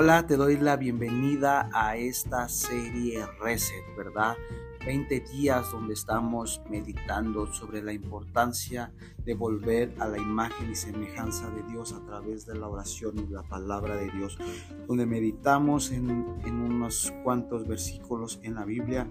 Hola, te doy la bienvenida a esta serie Reset, ¿verdad? 20 días donde estamos meditando sobre la importancia de volver a la imagen y semejanza de Dios a través de la oración y la palabra de Dios, donde meditamos en, en unos cuantos versículos en la Biblia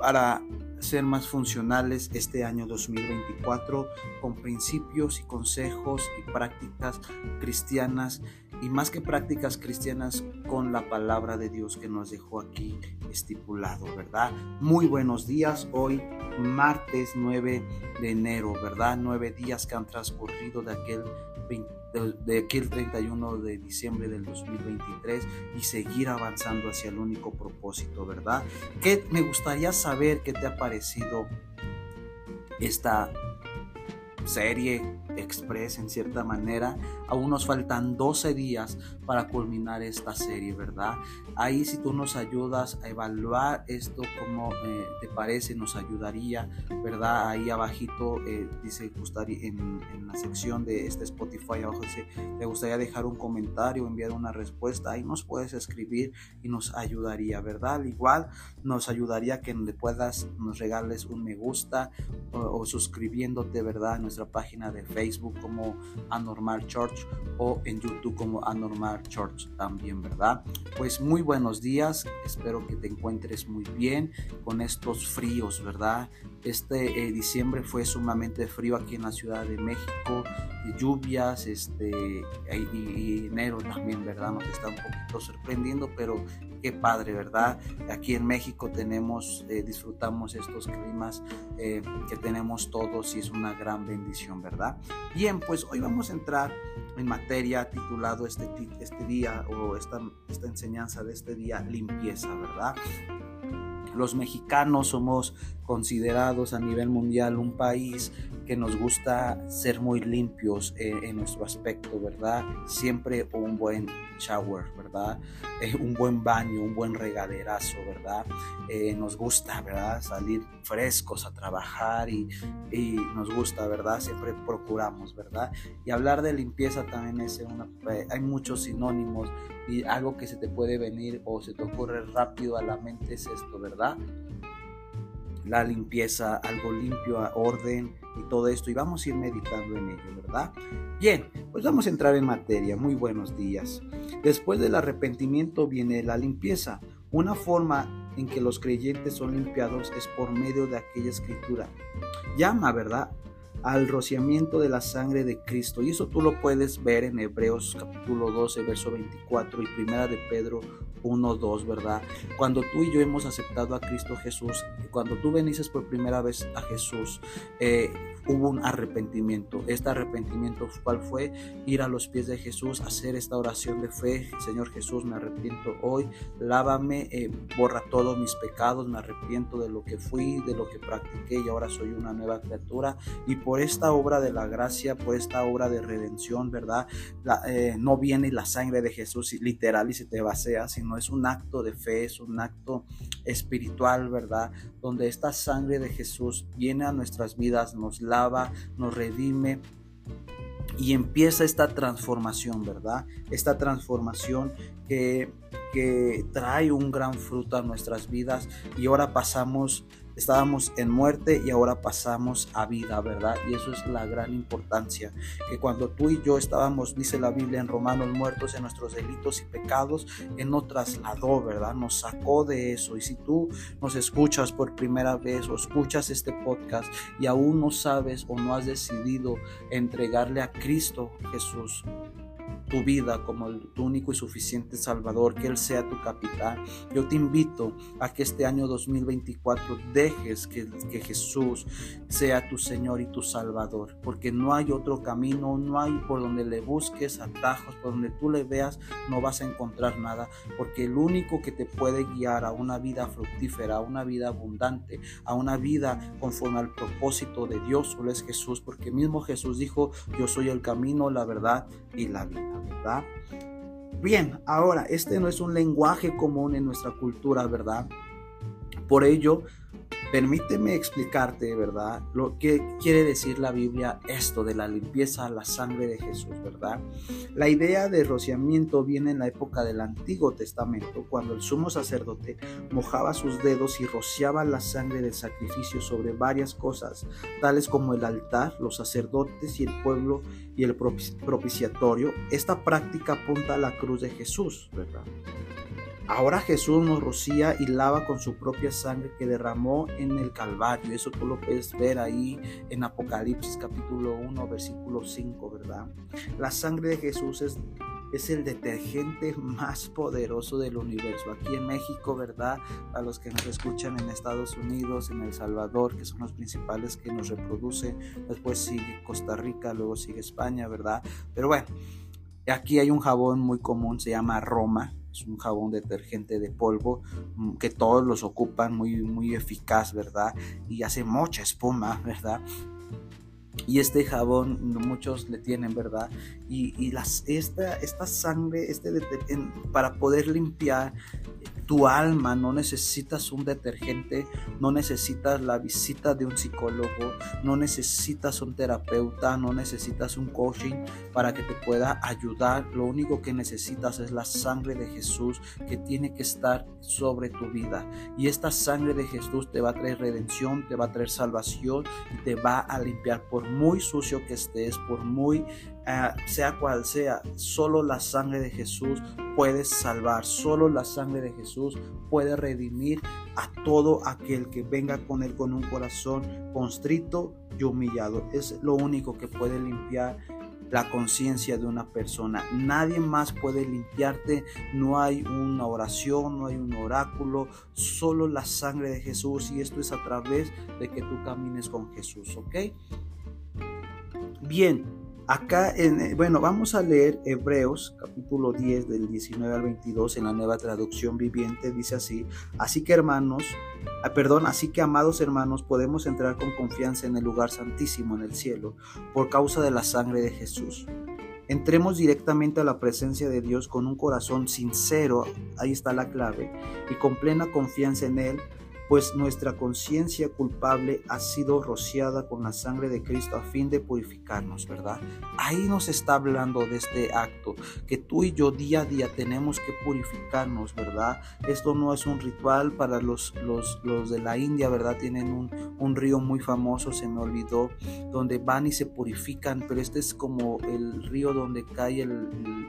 para ser más funcionales este año 2024 con principios y consejos y prácticas cristianas y más que prácticas cristianas con la palabra de Dios que nos dejó aquí estipulado, ¿verdad? Muy buenos días, hoy martes 9 de enero, ¿verdad? Nueve días que han transcurrido de aquel de, aquel 31 de diciembre del 2023 y seguir avanzando hacia el único propósito, ¿verdad? Que me gustaría saber qué te ha parecido esta serie express en cierta manera. Aún nos faltan 12 días para culminar esta serie, ¿verdad? Ahí si tú nos ayudas a evaluar esto, como eh, te parece, nos ayudaría, ¿verdad? Ahí abajito eh, dice gustaría, en, la sección de este Spotify, abajo dice, te gustaría dejar un comentario, enviar una respuesta, ahí nos puedes escribir y nos ayudaría, ¿verdad? Al igual nos ayudaría que le puedas, nos regales un me gusta o, o suscribiéndote, ¿verdad? A nuestra página de Facebook Facebook como Anormal Church o en YouTube como Anormal Church también, ¿verdad? Pues muy buenos días, espero que te encuentres muy bien con estos fríos, ¿verdad? Este eh, diciembre fue sumamente frío aquí en la Ciudad de México, lluvias, este, y, enero también, ¿verdad? Nos está un poquito sorprendiendo, pero qué padre, ¿verdad? Aquí en México tenemos, eh, disfrutamos estos climas eh, que tenemos todos y es una gran bendición, ¿verdad? Bien, pues hoy vamos a entrar en materia titulado este, este día o esta, esta enseñanza de este día, limpieza, ¿verdad? Los mexicanos somos considerados a nivel mundial un país nos gusta ser muy limpios eh, en nuestro aspecto, ¿verdad? Siempre un buen shower, ¿verdad? Eh, un buen baño, un buen regaderazo, ¿verdad? Eh, nos gusta, ¿verdad? Salir frescos a trabajar y, y, nos gusta, ¿verdad? Siempre procuramos, ¿verdad? Y hablar de limpieza también es una... hay muchos sinónimos y algo que se te puede venir o se te ocurre rápido a la mente es esto, ¿verdad? La limpieza, algo limpio, orden y todo esto. Y vamos a ir meditando en ello, ¿verdad? Bien, pues vamos a entrar en materia. Muy buenos días. Después del arrepentimiento viene la limpieza. Una forma en que los creyentes son limpiados es por medio de aquella escritura. Llama, ¿verdad? al rociamiento de la sangre de Cristo. Y eso tú lo puedes ver en Hebreos capítulo 12, verso 24 y primera de Pedro 1, 2, ¿verdad? Cuando tú y yo hemos aceptado a Cristo Jesús, cuando tú bendices por primera vez a Jesús, eh, hubo un arrepentimiento. Este arrepentimiento, ¿cuál fue? Ir a los pies de Jesús, hacer esta oración de fe. Señor Jesús, me arrepiento hoy, lávame, eh, borra todos mis pecados, me arrepiento de lo que fui, de lo que practiqué y ahora soy una nueva criatura. Y por esta obra de la gracia, por esta obra de redención, ¿verdad? Eh, no viene la sangre de Jesús literal y se te vacía, sino es un acto de fe, es un acto espiritual, ¿verdad? Donde esta sangre de Jesús viene a nuestras vidas, nos lava, nos redime y empieza esta transformación, ¿verdad? Esta transformación que, que trae un gran fruto a nuestras vidas y ahora pasamos estábamos en muerte y ahora pasamos a vida, ¿verdad? Y eso es la gran importancia, que cuando tú y yo estábamos, dice la Biblia en Romanos, muertos en nuestros delitos y pecados, Él nos trasladó, ¿verdad? Nos sacó de eso. Y si tú nos escuchas por primera vez o escuchas este podcast y aún no sabes o no has decidido entregarle a Cristo Jesús, tu vida como tu único y suficiente Salvador, que Él sea tu capitán. Yo te invito a que este año 2024 dejes que, que Jesús sea tu Señor y tu Salvador, porque no hay otro camino, no hay por donde le busques atajos, por donde tú le veas, no vas a encontrar nada, porque el único que te puede guiar a una vida fructífera, a una vida abundante, a una vida conforme al propósito de Dios, solo es Jesús, porque mismo Jesús dijo, yo soy el camino, la verdad y la vida. Bien, ahora, este no es un lenguaje común en nuestra cultura, ¿verdad? Por ello, Permíteme explicarte, ¿verdad? Lo que quiere decir la Biblia esto de la limpieza a la sangre de Jesús, ¿verdad? La idea de rociamiento viene en la época del Antiguo Testamento, cuando el sumo sacerdote mojaba sus dedos y rociaba la sangre del sacrificio sobre varias cosas, tales como el altar, los sacerdotes y el pueblo y el propiciatorio. Esta práctica apunta a la cruz de Jesús, ¿verdad? Ahora Jesús nos rocía y lava con su propia sangre que derramó en el Calvario. Eso tú lo puedes ver ahí en Apocalipsis capítulo 1, versículo 5, ¿verdad? La sangre de Jesús es, es el detergente más poderoso del universo. Aquí en México, ¿verdad? A los que nos escuchan en Estados Unidos, en El Salvador, que son los principales que nos reproducen. Después sigue Costa Rica, luego sigue España, ¿verdad? Pero bueno, aquí hay un jabón muy común, se llama Roma es un jabón detergente de polvo mm, que todos los ocupan, muy, muy eficaz, ¿verdad? Y hace mucha espuma, ¿verdad? Y este jabón muchos le tienen, ¿verdad? Y, las, esta, esta sangre, este para poder limpiar tu alma, no necesitas un detergente, no necesitas la visita de un psicólogo, no necesitas un terapeuta, no necesitas un coaching para que te pueda ayudar. Lo único que necesitas es la sangre de Jesús que tiene que estar sobre tu vida. Y esta sangre de Jesús te va a traer redención, te va a traer salvación y te va a limpiar por muy sucio que estés, por muy Sea cual sea, solo la sangre de Jesús puede salvar, solo la sangre de Jesús puede redimir a todo aquel que venga con él con un corazón constrito y humillado. Es lo único que puede limpiar la conciencia de una persona. Nadie más puede limpiarte. No hay una oración, no hay un oráculo, solo la sangre de Jesús. Y esto es a través de que tú camines con Jesús, ¿ok? Bien, Acá, en, eh, bueno, vamos a leer Hebreos capítulo 10 del 19 al 22 en la nueva traducción viviente. Dice así, así que hermanos, ah, perdón, así que amados hermanos, podemos entrar con confianza en el lugar santísimo en el cielo por causa de la sangre de Jesús. Entremos directamente a la presencia de Dios con un corazón sincero, ahí está la clave, y con plena confianza en Él pues nuestra conciencia culpable ha sido rociada con la sangre de Cristo a fin de purificarnos, ¿verdad? Ahí nos está hablando de este acto, que tú y yo día a día tenemos que purificarnos, ¿verdad? Esto no es un ritual para los, los, los de la India, ¿verdad? Tienen un, un río muy famoso, se me olvidó, donde van y se purifican, pero este es como el río donde cae el el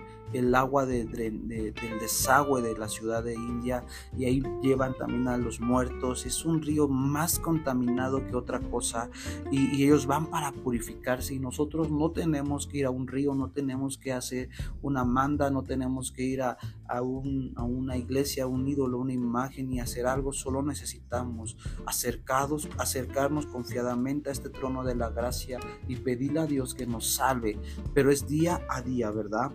agua de, del desagüe de la ciudad de India y ahí llevan también a los muertos. Es un río más contaminado que otra cosa y, ellos van para purificarse y nosotros no tenemos que ir a un río, no tenemos que hacer una manda, no tenemos que ir a, a, una iglesia, a un ídolo, una imagen y hacer algo, solo necesitamos acercados, acercarnos confiadamente a este trono de la gracia y pedirle a Dios que nos salve, pero es día a día, ¿verdad?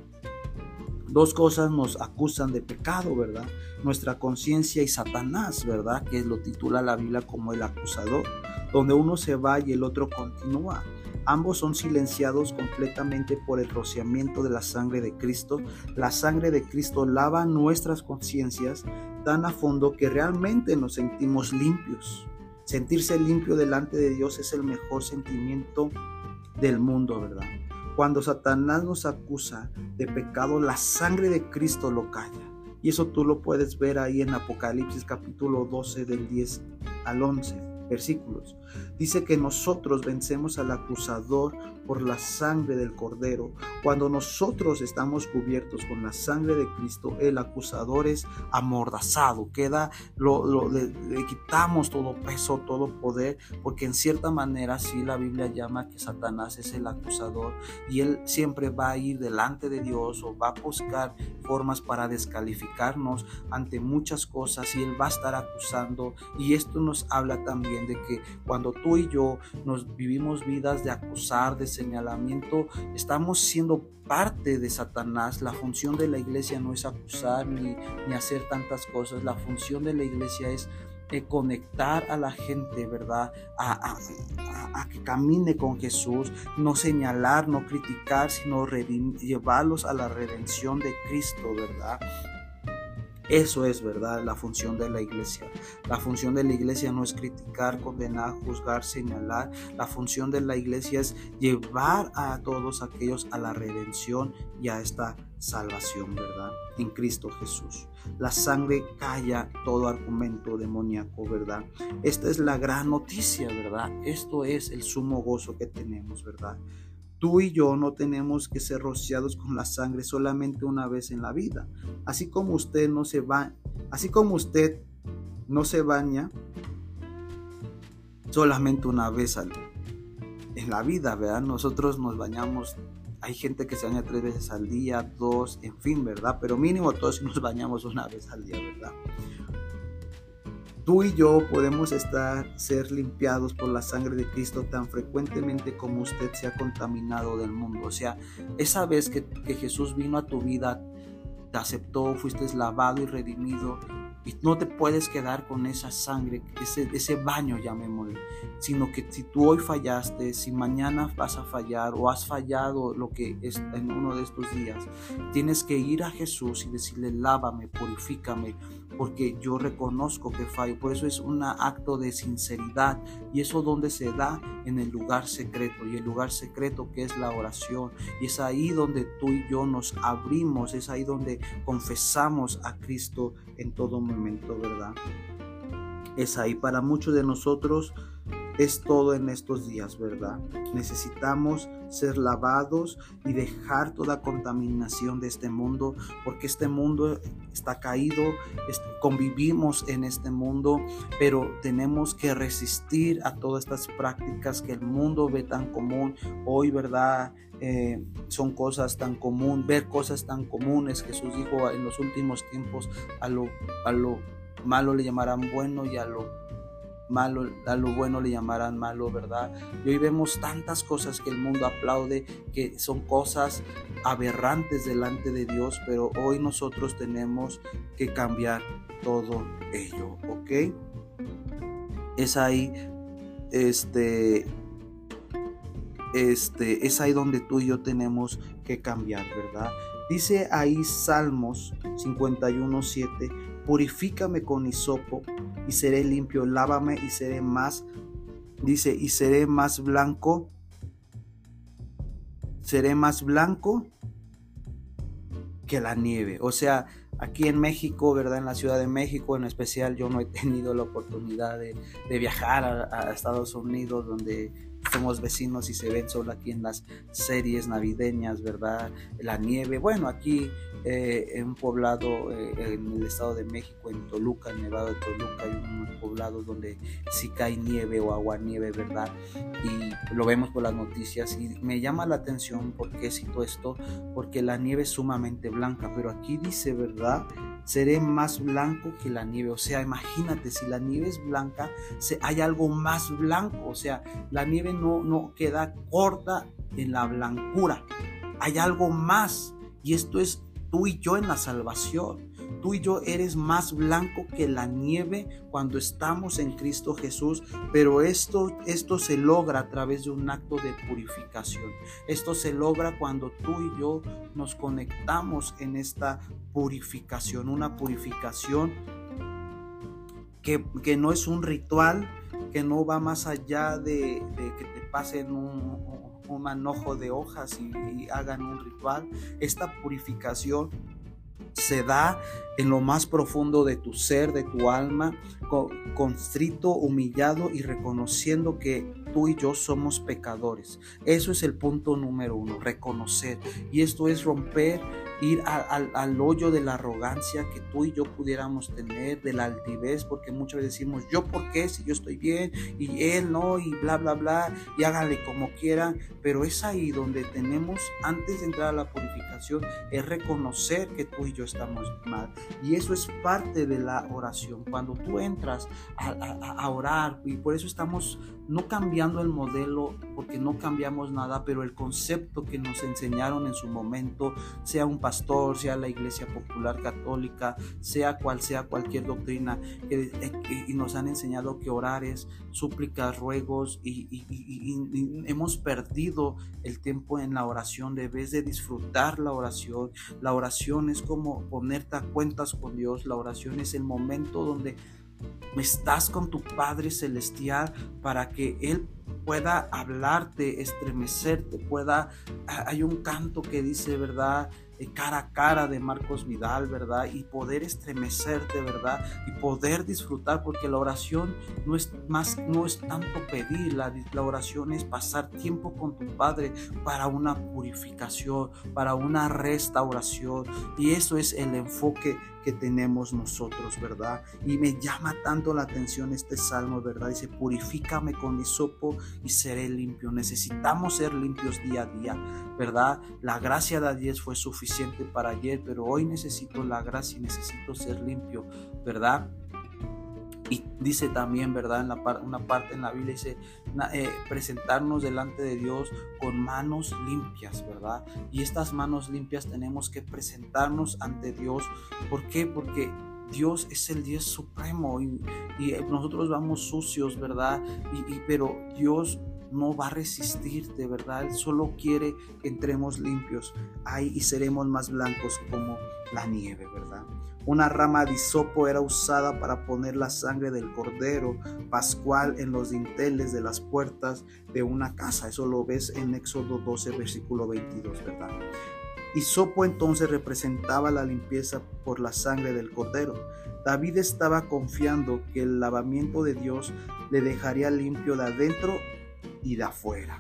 Dos cosas nos acusan de pecado, ¿verdad? Nuestra conciencia y Satanás, ¿verdad? Que lo titula la Biblia como el acusador, donde uno se va y el otro continúa. Ambos son silenciados completamente por el rociamiento de la sangre de Cristo. La sangre de Cristo lava nuestras conciencias tan a fondo que realmente nos sentimos limpios. Sentirse limpio delante de Dios es el mejor sentimiento del mundo, ¿verdad? Cuando Satanás nos acusa de pecado, la sangre de Cristo lo calla. Y eso tú lo puedes ver ahí en Apocalipsis capítulo 12 del 10 al 11 versículos. Dice que nosotros vencemos al acusador por la sangre del cordero. Cuando nosotros estamos cubiertos con la sangre de Cristo, el acusador es amordazado, queda, lo, le, quitamos todo peso, todo poder, porque en cierta manera sí la Biblia llama que Satanás es el acusador y él siempre va a ir delante de Dios o va a buscar formas para descalificarnos ante muchas cosas y él va a estar acusando y esto nos habla también de que cuando tú y yo nos vivimos vidas de acusar, de señalamiento, estamos siendo parte de Satanás. La función de la iglesia no es acusar ni, ni hacer tantas cosas. La función de la iglesia es eh, conectar a la gente, ¿verdad? A, a, que camine con Jesús, no señalar, no criticar, sino llevarlos a la redención de Cristo, ¿verdad? Eso es verdad la función de la iglesia. La función de la iglesia no es criticar, condenar, juzgar, señalar. La función de la iglesia es llevar a todos aquellos a la redención y a esta salvación, ¿verdad? En Cristo Jesús. La sangre calla todo argumento demoníaco, ¿verdad? Esta es la gran noticia, ¿verdad? Esto es el sumo gozo que tenemos, ¿verdad? Tú y yo no tenemos que ser rociados con la sangre solamente una vez en la vida. Así como usted no se va, así como usted no se baña solamente una vez en la vida, ¿verdad? Nosotros nos bañamos hay gente que se baña tres veces al día, dos, en fin, ¿verdad? Pero mínimo todos nos bañamos una vez al día, ¿verdad? Tú y yo podemos estar, ser limpiados por la sangre de Cristo tan frecuentemente como usted se ha contaminado del mundo. O sea, esa vez que, que Jesús vino a tu vida, te aceptó, fuiste lavado y redimido, y no te puedes quedar con esa sangre, ese, ese baño, llamémosle. Sino que si tú hoy fallaste, si mañana vas a fallar o has fallado lo que es en uno de estos días, tienes que ir a Jesús y decirle, lávame, purifícame, porque yo reconozco que fallo. Por eso es un acto de sinceridad. Y eso donde se da en el lugar secreto. Y el lugar secreto que es la oración. Y es ahí donde tú y yo nos abrimos. Es ahí donde confesamos a Cristo en todo momento, ¿verdad? Es ahí para muchos de nosotros es todo en estos días, ¿verdad? Necesitamos ser lavados y dejar toda contaminación de este mundo, porque este mundo está caído, convivimos en este mundo, pero tenemos que resistir a todas estas prácticas que el mundo ve tan común. Hoy, ¿verdad? Eh, son cosas tan comunes, ver cosas tan comunes. Jesús dijo en los últimos tiempos a lo, a lo malo le llamarán bueno y a lo malo, a lo bueno le llamarán malo, ¿verdad? Y hoy vemos tantas cosas que el mundo aplaude, que son cosas aberrantes delante de Dios, pero hoy nosotros tenemos que cambiar todo ello, ¿ok? Es ahí, este, este, es ahí donde tú y yo tenemos que cambiar, ¿verdad? Dice ahí Salmos 51.7 purifícame con hisopo y seré limpio, lávame y seré más, dice, y seré más blanco, seré más blanco que la nieve. O sea, aquí en México, ¿verdad? En la Ciudad de México en especial, yo no he tenido la oportunidad de, viajar a, Estados Unidos, donde somos vecinos y se ven solo aquí en las series navideñas, ¿verdad? La nieve. Bueno, aquí eh, en un poblado eh, en el Estado de México, en Toluca, en Nevado de Toluca, hay unos poblados donde sí cae nieve o agua nieve, ¿verdad? Y lo vemos por las noticias y me llama la atención porque cito esto, porque la nieve es sumamente blanca, pero aquí dice, ¿verdad? seré más blanco que la nieve. O sea, imagínate, si la nieve es blanca, hay algo más blanco. O sea, la nieve no, queda corta en la blancura. Hay algo más. Y esto es tú y yo en la salvación. Tú y yo eres más blanco que la nieve cuando estamos en Cristo Jesús, pero esto, esto se logra a través de un acto de purificación. Esto se logra cuando tú y yo nos conectamos en esta purificación, una purificación que, no es un ritual, que no va más allá de, que te pasen un, manojo de hojas y, y hagan un ritual. Esta purificación se da en lo más profundo de tu ser, de tu alma, constrito, humillado y reconociendo que tú y yo somos pecadores. Eso es el punto número uno, reconocer. Y esto es romper ir al hoyo de la arrogancia que tú y yo pudiéramos tener, de la altivez, porque muchas veces decimos, yo por qué si yo estoy bien y él no, y bla, bla, bla, y háganle como quieran, pero es ahí donde tenemos, antes de entrar a la purificación, es reconocer que tú y yo estamos mal. Y eso es parte de la oración. Cuando tú entras a, a orar, y por eso estamos no cambiando el modelo, porque no cambiamos nada, pero el concepto que nos enseñaron en su momento, sea un pastor, sea la iglesia popular católica, sea cual sea cualquier doctrina, eh, y nos han enseñado que orar es súplicas, ruegos, y, hemos perdido el tiempo en la oración, debes de disfrutar la oración. La oración es como ponerte a cuentas con Dios, la oración es el momento donde estás con tu Padre Celestial para que Él pueda hablarte, estremecerte, pueda... Hay un canto que dice, ¿verdad? Cara a cara de Marcos Vidal, ¿verdad? Y poder estremecerte, ¿verdad? Y poder disfrutar, porque la oración no es más, no es tanto pedir, la, la oración es pasar tiempo con tu Padre para una purificación, para una restauración. Y eso es el enfoque que tenemos nosotros, ¿verdad? Y me llama tanto la atención este salmo, ¿verdad? Dice, purifícame con hisopo y seré limpio. Necesitamos ser limpios día a día, ¿verdad? La gracia de ayer fue suficiente para ayer, pero hoy necesito la gracia y necesito ser limpio, ¿verdad? Y dice también, ¿verdad? En la una parte en la Biblia dice, eh, presentarnos delante de Dios con manos limpias, ¿verdad? Y estas manos limpias tenemos que presentarnos ante Dios. ¿Por qué? Porque Dios es el Dios supremo y, nosotros vamos sucios, ¿verdad? Y, pero Dios no va a resistirte, ¿verdad? Él solo quiere que entremos limpios ahí y seremos más blancos como la nieve, ¿verdad? Una rama de hisopo era usada para poner la sangre del cordero pascual en los dinteles de las puertas de una casa. Eso lo ves en Éxodo 12, versículo 22, ¿verdad? Hisopo entonces representaba la limpieza por la sangre del cordero. David estaba confiando que el lavamiento de Dios le dejaría limpio de adentro y de afuera,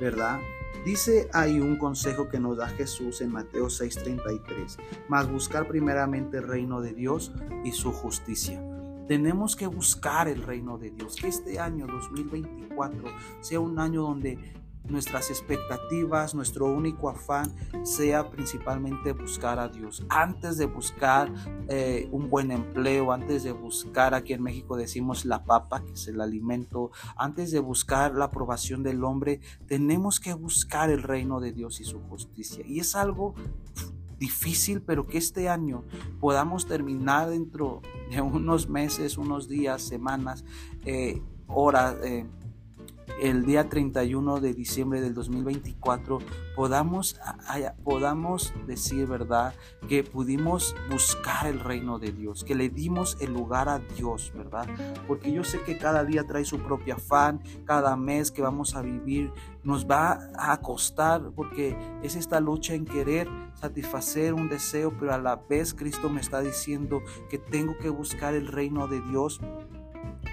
¿verdad? Dice ahí un consejo que nos da Jesús en Mateo 6:33, más buscar primeramente el reino de Dios y su justicia. Tenemos que buscar el reino de Dios, que este año 2024 sea un año donde nuestras expectativas, nuestro único afán sea principalmente buscar a Dios. Antes de buscar eh, un buen empleo, antes de buscar, aquí en México decimos la papa, que es el alimento, antes de buscar la aprobación del hombre, tenemos que buscar el reino de Dios y su justicia. Y es algo difícil, pero que este año podamos terminar dentro de unos meses, unos días, semanas, eh, horas. Eh, el día 31 de diciembre del 2024 podamos, podamos decir, ¿verdad? Que pudimos buscar el reino de Dios, que le dimos el lugar a Dios, ¿verdad? Porque yo sé que cada día trae su propio afán, cada mes que vamos a vivir nos va a costar, porque es esta lucha en querer satisfacer un deseo, pero a la vez Cristo me está diciendo que tengo que buscar el reino de Dios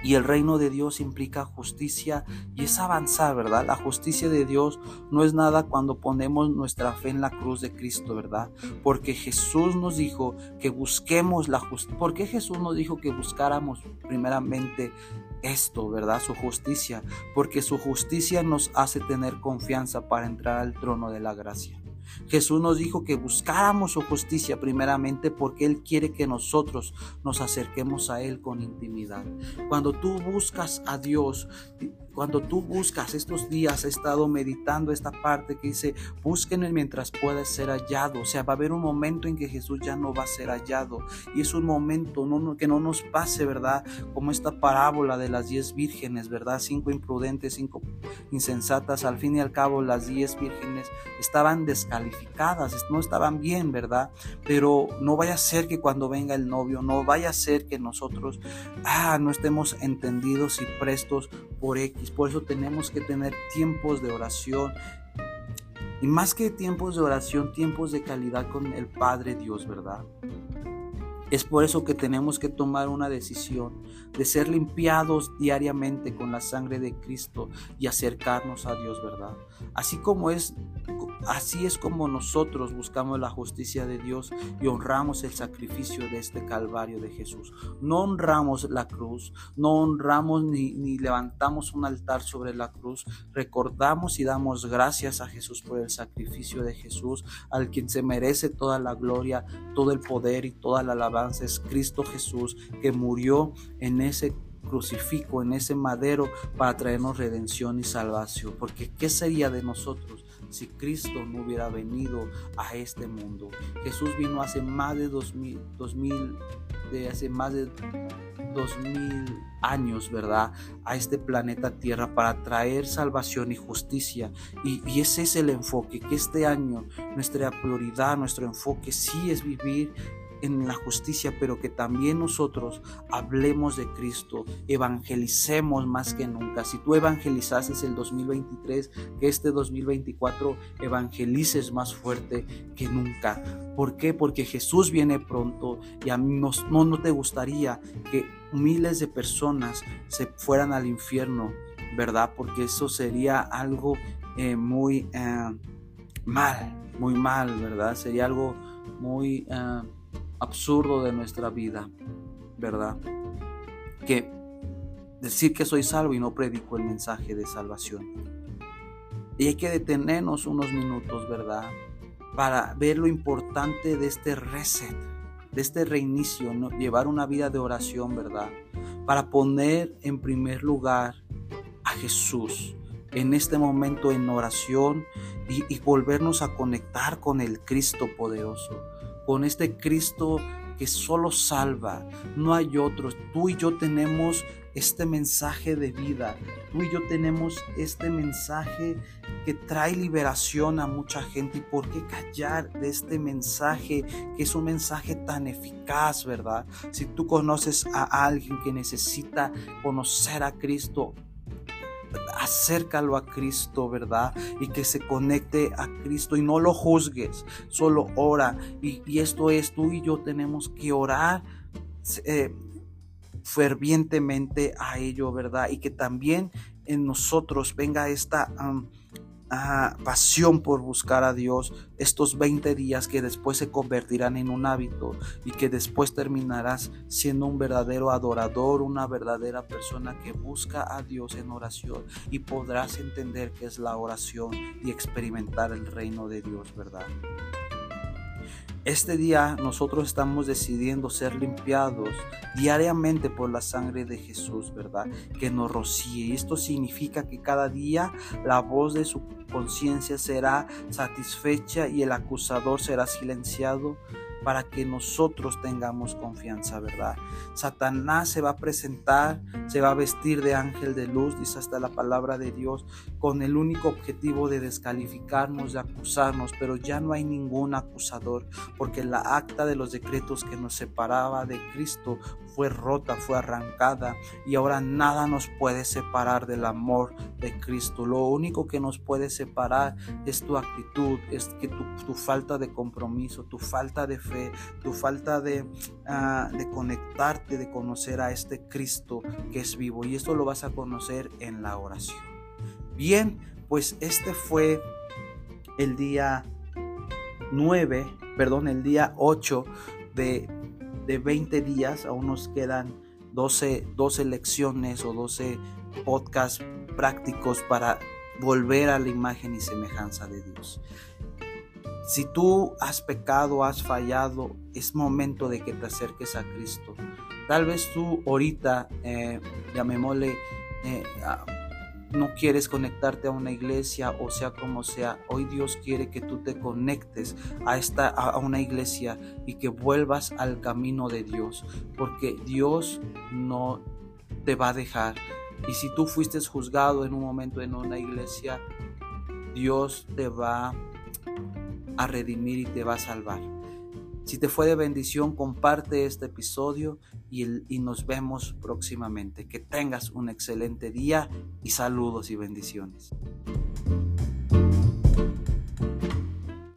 y el reino de Dios implica justicia y es avanzar, ¿verdad? La justicia de Dios no es nada cuando ponemos nuestra fe en la cruz de Cristo, ¿verdad? Porque Jesús nos dijo que busquemos la justicia. ¿Por qué Jesús nos dijo que buscáramos primeramente esto, ¿verdad? Su justicia. Porque su justicia nos hace tener confianza para entrar al trono de la gracia. Jesús nos dijo que buscáramos su justicia primeramente porque Él quiere que nosotros nos acerquemos a Él con intimidad. Cuando tú buscas a Dios, cuando tú buscas estos días, he estado meditando esta parte que dice, búsquenme mientras pueda ser hallado. O sea, va a haber un momento en que Jesús ya no va a ser hallado. Y es un momento que no nos pase, ¿verdad? Como esta parábola de las diez vírgenes, ¿verdad? Cinco imprudentes, cinco insensatas. Al fin y al cabo, las diez vírgenes estaban descalificadas, no estaban bien, ¿verdad? Pero no vaya a ser que cuando venga el novio, no vaya a ser que nosotros, ah, no estemos entendidos y prestos por X por eso tenemos que tener tiempos de oración. Y más que tiempos de oración, tiempos de calidad con el Padre Dios, ¿verdad? Es por eso que tenemos que tomar una decisión de ser limpiados diariamente con la sangre de Cristo y acercarnos a Dios, ¿verdad? Así como es Así es como nosotros buscamos la justicia de Dios y honramos el sacrificio de este Calvario de Jesús. No honramos la cruz, no honramos ni, ni, levantamos un altar sobre la cruz. Recordamos y damos gracias a Jesús por el sacrificio de Jesús, al quien se merece toda la gloria, todo el poder y toda la alabanza. Es Cristo Jesús que murió en ese crucifijo, en ese madero para traernos redención y salvación. Porque ¿qué sería de nosotros? si Cristo no hubiera venido a este mundo. Jesús vino hace más de dos mil, dos mil de hace más de dos mil años, ¿verdad? A este planeta Tierra para traer salvación y justicia. Y, y, ese es el enfoque, que este año nuestra prioridad, nuestro enfoque sí es vivir en la justicia, pero que también nosotros hablemos de Cristo, evangelicemos más que nunca. Si tú evangelizases el 2023, que este 2024 evangelices más fuerte que nunca. ¿Por qué? Porque Jesús viene pronto y a mí no, no te gustaría que miles de personas se fueran al infierno, ¿verdad? Porque eso sería algo eh, muy eh, mal, muy mal, ¿verdad? Sería algo muy... Eh, absurdo de nuestra vida, ¿verdad? Que decir que soy salvo y no predico el mensaje de salvación. Y hay que detenernos unos minutos, ¿verdad? Para ver lo importante de este reset, de este reinicio, llevar una vida de oración, ¿verdad? Para poner en primer lugar a Jesús en este momento en oración y, volvernos a conectar con el Cristo poderoso con este Cristo que solo salva, no hay otro. Tú y yo tenemos este mensaje de vida, tú y yo tenemos este mensaje que trae liberación a mucha gente. ¿Y por qué callar de este mensaje que es un mensaje tan eficaz, verdad? Si tú conoces a alguien que necesita conocer a Cristo, acércalo a Cristo, ¿verdad? Y que se conecte a Cristo y no lo juzgues, solo ora. Y, esto es, tú y yo tenemos que orar eh, fervientemente a ello, ¿verdad? Y que también en nosotros venga esta pasión por buscar a Dios estos 20 días que después se convertirán en un hábito y que después terminarás siendo un verdadero adorador, una verdadera persona que busca a Dios en oración y podrás entender qué es la oración y experimentar el reino de Dios, ¿verdad? Este día nosotros estamos decidiendo ser limpiados diariamente por la sangre de Jesús, ¿verdad? Que nos rocíe. Esto significa que cada día la voz de su conciencia será satisfecha y el acusador será silenciado para que nosotros tengamos confianza, ¿verdad? Satanás se va a presentar, se va a vestir de ángel de luz, dice hasta la palabra de Dios, con el único objetivo de descalificarnos, de acusarnos, pero ya no hay ningún acusador, porque la acta de los decretos que nos separaba de Cristo fue rota, fue arrancada, y ahora nada nos puede separar del amor de Cristo. Lo único que nos puede separar es tu actitud, es que tu, falta de compromiso, tu falta de fe, tu falta ah, de, conectarte, de conocer a este Cristo que es vivo. Y esto lo vas a conocer en la oración. Bien, pues este fue el día 9, perdón, el día 8 de, de 20 días. Aún nos quedan 12, 12 lecciones o 12 podcasts prácticos para volver a la imagen y semejanza de Dios. Si tú has pecado, has fallado, es momento de que te acerques a Cristo. Tal vez tú ahorita, eh, llamémosle, eh, no quieres conectarte a una iglesia o sea como sea. Hoy Dios quiere que tú te conectes a, esta, a una iglesia y que vuelvas al camino de Dios. Porque Dios no te va a dejar. Y si tú fuiste juzgado en un momento en una iglesia, Dios te va a a redimir y te va a salvar. Si te fue de bendición, comparte este episodio y, y, nos vemos próximamente. Que tengas un excelente día y saludos y bendiciones.